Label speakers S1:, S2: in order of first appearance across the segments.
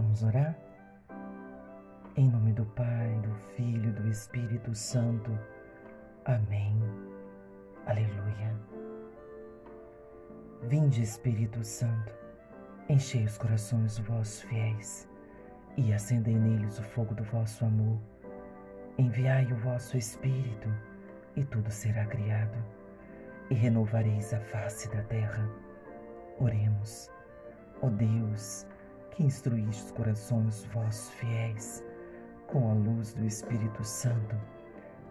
S1: Vamos orar? Em nome do Pai, do Filho e do Espírito Santo. Amém. Aleluia. Vinde, Espírito Santo, enchei os corações dos vossos fiéis e acendei neles o fogo do vosso amor. Enviai o vosso Espírito e tudo será criado e renovareis a face da terra. Oremos. Ó Deus, que instruíste os corações vossos fiéis com a luz do Espírito Santo,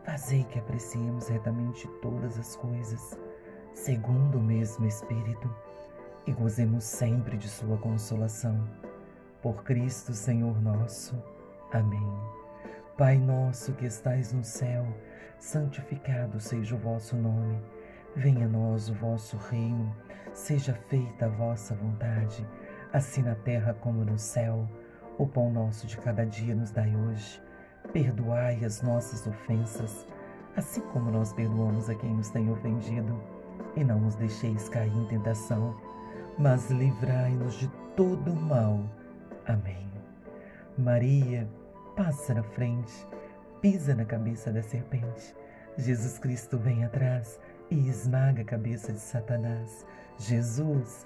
S1: fazei que apreciemos retamente todas as coisas, segundo o mesmo Espírito, e gozemos sempre de Sua consolação. Por Cristo Senhor nosso. Amém. Pai nosso que estais no céu, santificado seja o vosso nome. Venha a nós o vosso reino, seja feita a vossa vontade assim na terra como no céu. O pão nosso de cada dia nos dai hoje. Perdoai as nossas ofensas, assim como nós perdoamos a quem nos tem ofendido. E não nos deixeis cair em tentação, mas livrai-nos de todo mal. Amém. Maria, passa na frente, pisa na cabeça da serpente. Jesus Cristo vem atrás e esmaga a cabeça de Satanás. Jesus,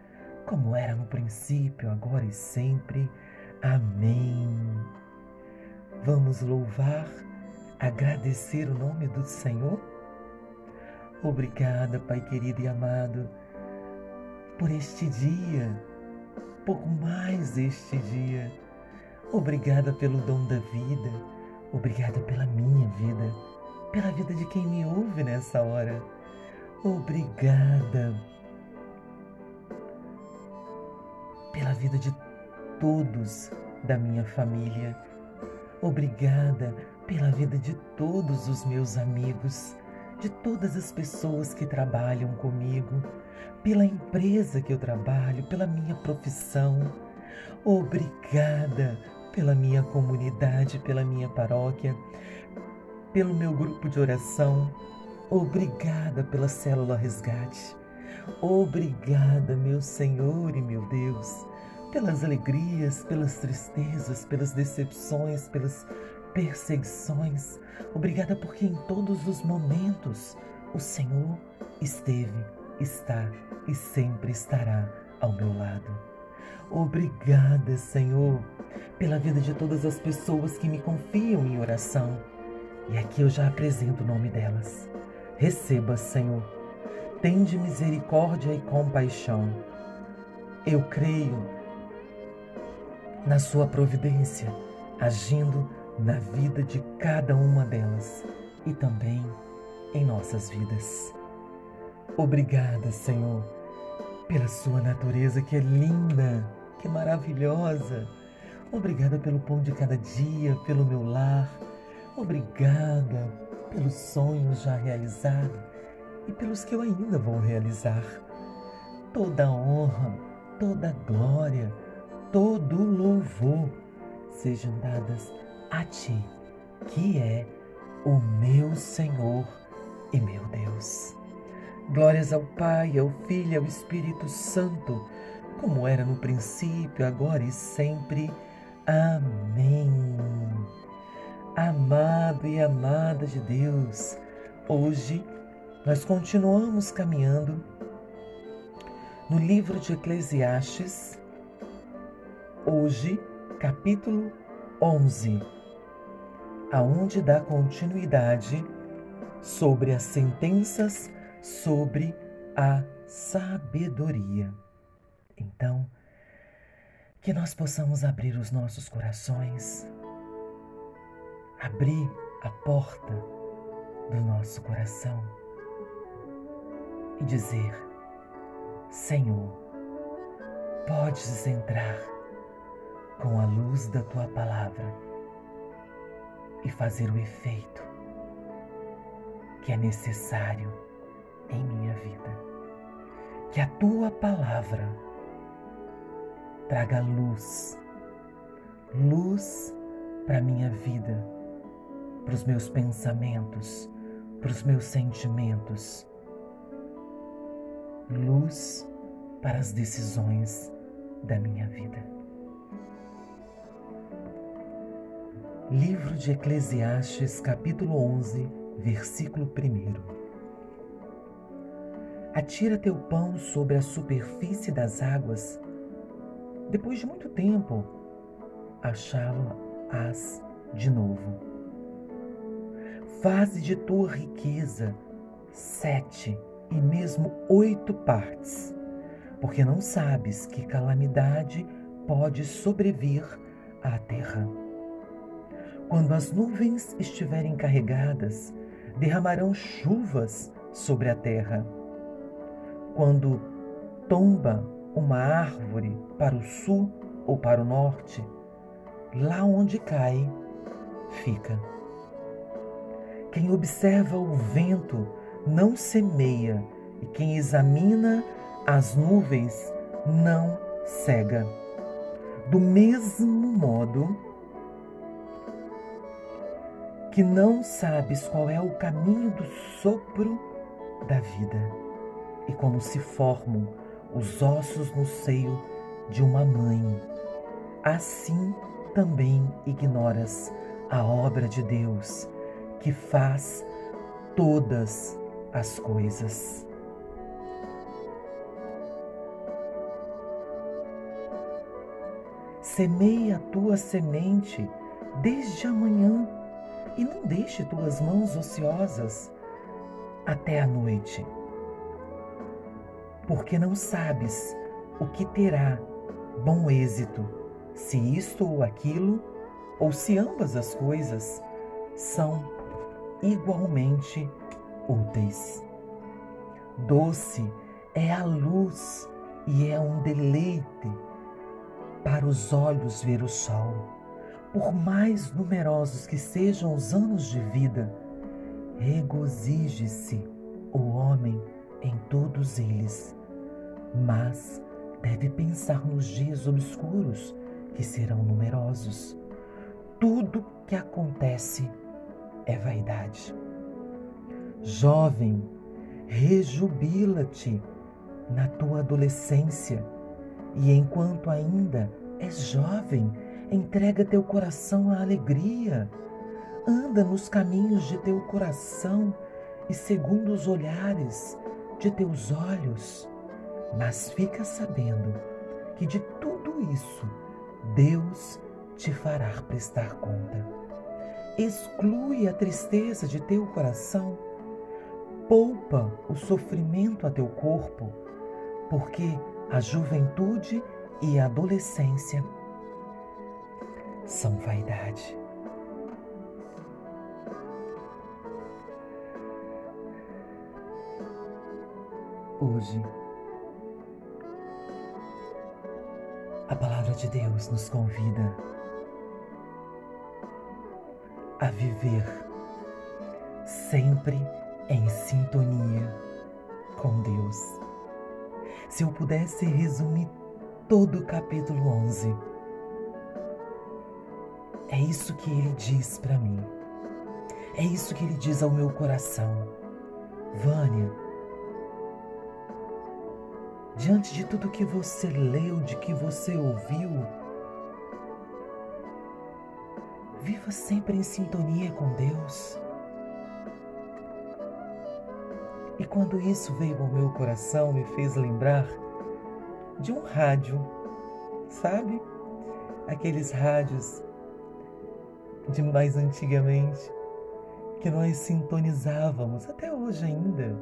S1: como era no princípio, agora e sempre. Amém. Vamos louvar, agradecer o nome do Senhor? Obrigada, Pai querido e amado, por este dia, por mais este dia. Obrigada pelo dom da vida, obrigada pela minha vida, pela vida de quem me ouve nessa hora. Obrigada pela vida de todos da minha família. Obrigada pela vida de todos os meus amigos, de todas as pessoas que trabalham comigo, pela empresa que eu trabalho, pela minha profissão. Obrigada pela minha comunidade, pela minha paróquia, pelo meu grupo de oração. Obrigada pela célula resgate. Obrigada, meu Senhor e meu Deus, pelas alegrias, pelas tristezas, pelas decepções, pelas perseguições. Obrigada porque em todos os momentos o Senhor esteve, está e sempre estará ao meu lado. Obrigada, Senhor, pela vida de todas as pessoas que me confiam em oração. E aqui eu já apresento o nome delas. Receba, Senhor tende misericórdia e compaixão. Eu creio na Sua providência, agindo na vida de cada uma delas e também em nossas vidas. Obrigada, Senhor, pela Sua natureza que é linda, que é maravilhosa. Obrigada pelo pão de cada dia, pelo meu lar. Obrigada pelos sonhos já realizados e pelos que eu ainda vou realizar. Toda honra, toda glória, todo louvor sejam dadas a Ti, que é o meu Senhor e meu Deus. Glórias ao Pai, ao Filho e ao Espírito Santo, como era no princípio, agora e sempre. Amém. Amado e amada de Deus, hoje nós continuamos caminhando no livro de Eclesiastes, hoje, capítulo 11, aonde dá continuidade sobre as sentenças sobre a sabedoria. Então, que nós possamos abrir os nossos corações, abrir a porta do nosso coração e dizer: Senhor, podes entrar com a luz da tua palavra e fazer o efeito que é necessário em minha vida. Que a tua palavra traga luz, luz para a minha vida, para os meus pensamentos, para os meus sentimentos, luz para as decisões da minha vida. Livro de Eclesiastes, capítulo 11, versículo 1. Atira teu pão sobre a superfície das águas. Depois de muito tempo, achá-lo-ás de novo. Faze de tua riqueza sete e mesmo oito partes, porque não sabes que calamidade pode sobrevir à terra quando as nuvens estiverem carregadas, derramarão chuvas sobre a terra. Quando tomba uma árvore para o sul ou para o norte, lá onde cai, fica. Quem observa o vento não semeia, e quem examina as nuvens não cega. Do mesmo modo, que não sabes qual é o caminho do sopro da vida e como se formam os ossos no seio de uma mãe. Assim também ignoras a obra de Deus que faz todas as coisas. Semeia a tua semente desde amanhã e não deixe tuas mãos ociosas até a noite, porque não sabes o que terá bom êxito, se isto ou aquilo, ou se ambas as coisas são igualmente úteis. Doce é a luz e é um deleite para os olhos ver o sol por mais numerosos que sejam os anos de vida, regozije-se o homem em todos eles, mas deve pensar nos dias obscuros, que serão numerosos. Tudo que acontece é vaidade. Jovem, rejubila-te na tua adolescência, e enquanto ainda és jovem, Entrega teu coração à alegria. Anda nos caminhos de teu coração e segundo os olhares de teus olhos. Mas fica sabendo que de tudo isso Deus te fará prestar conta. Exclui a tristeza de teu coração, poupa o sofrimento a teu corpo, porque a juventude e a adolescência são vaidade. Hoje, a palavra de Deus nos convida a viver sempre em sintonia com Deus. Se eu pudesse resumir todo o capítulo 11, é isso que ele diz para mim. É isso que ele diz ao meu coração. Vânia, diante de tudo que você leu, de que você ouviu, viva sempre em sintonia com Deus. E quando isso veio ao meu coração, me fez lembrar de um rádio, sabe? Aqueles rádios de mais antigamente, que nós sintonizávamos, até hoje ainda.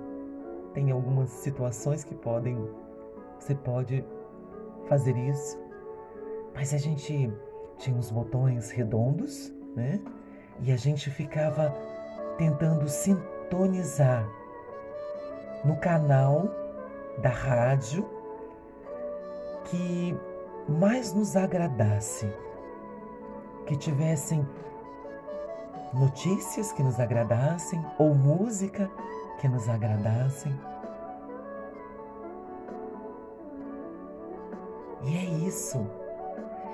S1: Tem algumas situações que podem, você pode fazer isso, mas a gente tinha uns botões redondos, né? E a gente ficava tentando sintonizar no canal da rádio que mais nos agradasse, que tivessem notícias que nos agradassem ou música que nos agradassem. E é isso,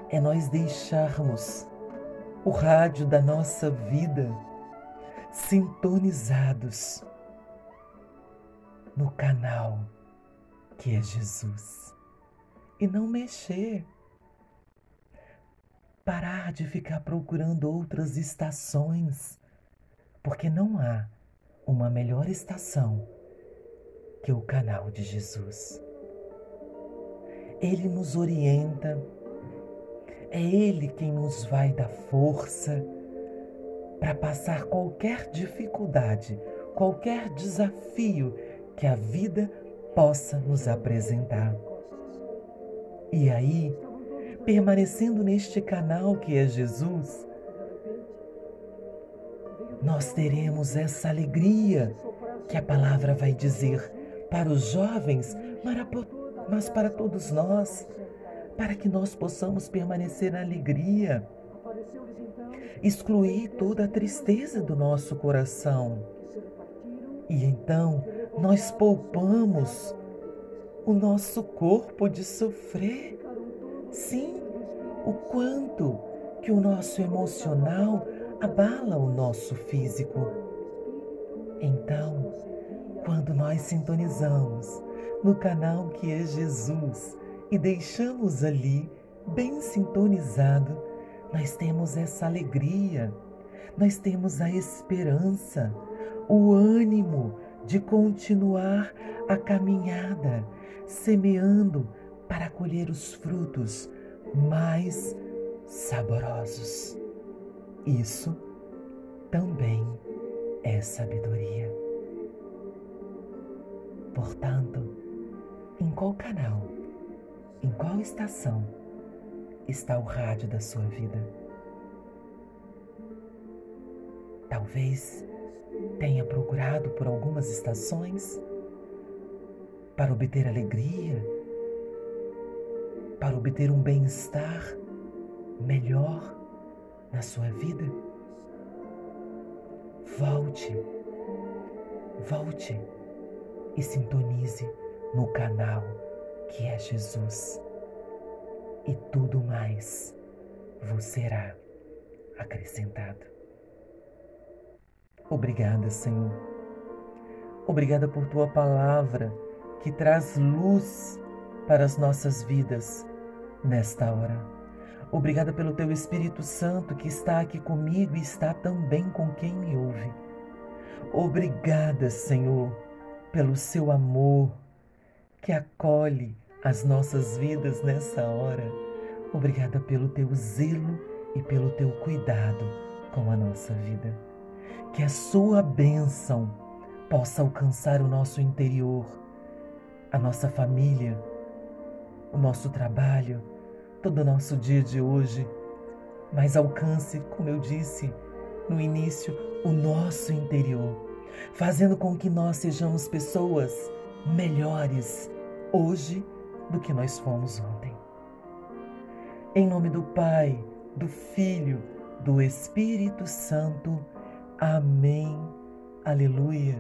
S1: é nós deixarmos o rádio da nossa vida sintonizados no canal que é Jesus e não mexer. Parar de ficar procurando outras estações, porque não há uma melhor estação que o canal de Jesus. Ele nos orienta, é Ele quem nos vai dar força para passar qualquer dificuldade, qualquer desafio que a vida possa nos apresentar. E aí, permanecendo neste canal que é Jesus, nós teremos essa alegria que a palavra vai dizer para os jovens, mas para todos nós, para que nós possamos permanecer na alegria, excluir toda a tristeza do nosso coração. E então nós poupamos o nosso corpo de sofrer. Sim, o quanto que o nosso emocional abala o nosso físico. Então, quando nós sintonizamos no canal que é Jesus e deixamos ali bem sintonizado, nós temos essa alegria, nós temos a esperança, o ânimo de continuar a caminhada, semeando para colher os frutos mais saborosos. Isso também é sabedoria. Portanto, em qual canal, em qual estação está o rádio da sua vida? Talvez tenha procurado por algumas estações para obter alegria, para obter um bem-estar melhor na sua vida. Volte, volte e sintonize no canal que é Jesus, e tudo mais vos será acrescentado. Obrigada, Senhor. Obrigada por tua palavra que traz luz para as nossas vidas nesta hora. Obrigada pelo teu Espírito Santo que está aqui comigo e está também com quem me ouve. Obrigada, Senhor, pelo seu amor que acolhe as nossas vidas nessa hora. Obrigada pelo teu zelo e pelo teu cuidado com a nossa vida que a sua bênção possa alcançar o nosso interior, a nossa família, o nosso trabalho, todo o nosso dia de hoje, mas alcance, como eu disse no início, o nosso interior, fazendo com que nós sejamos pessoas melhores hoje do que nós fomos ontem. Em nome do Pai, do Filho, do Espírito Santo, Amém. Aleluia.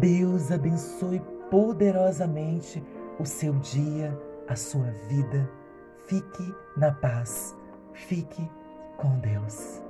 S1: Deus abençoe poderosamente o seu dia, a sua vida. Fique na paz. Fique com Deus.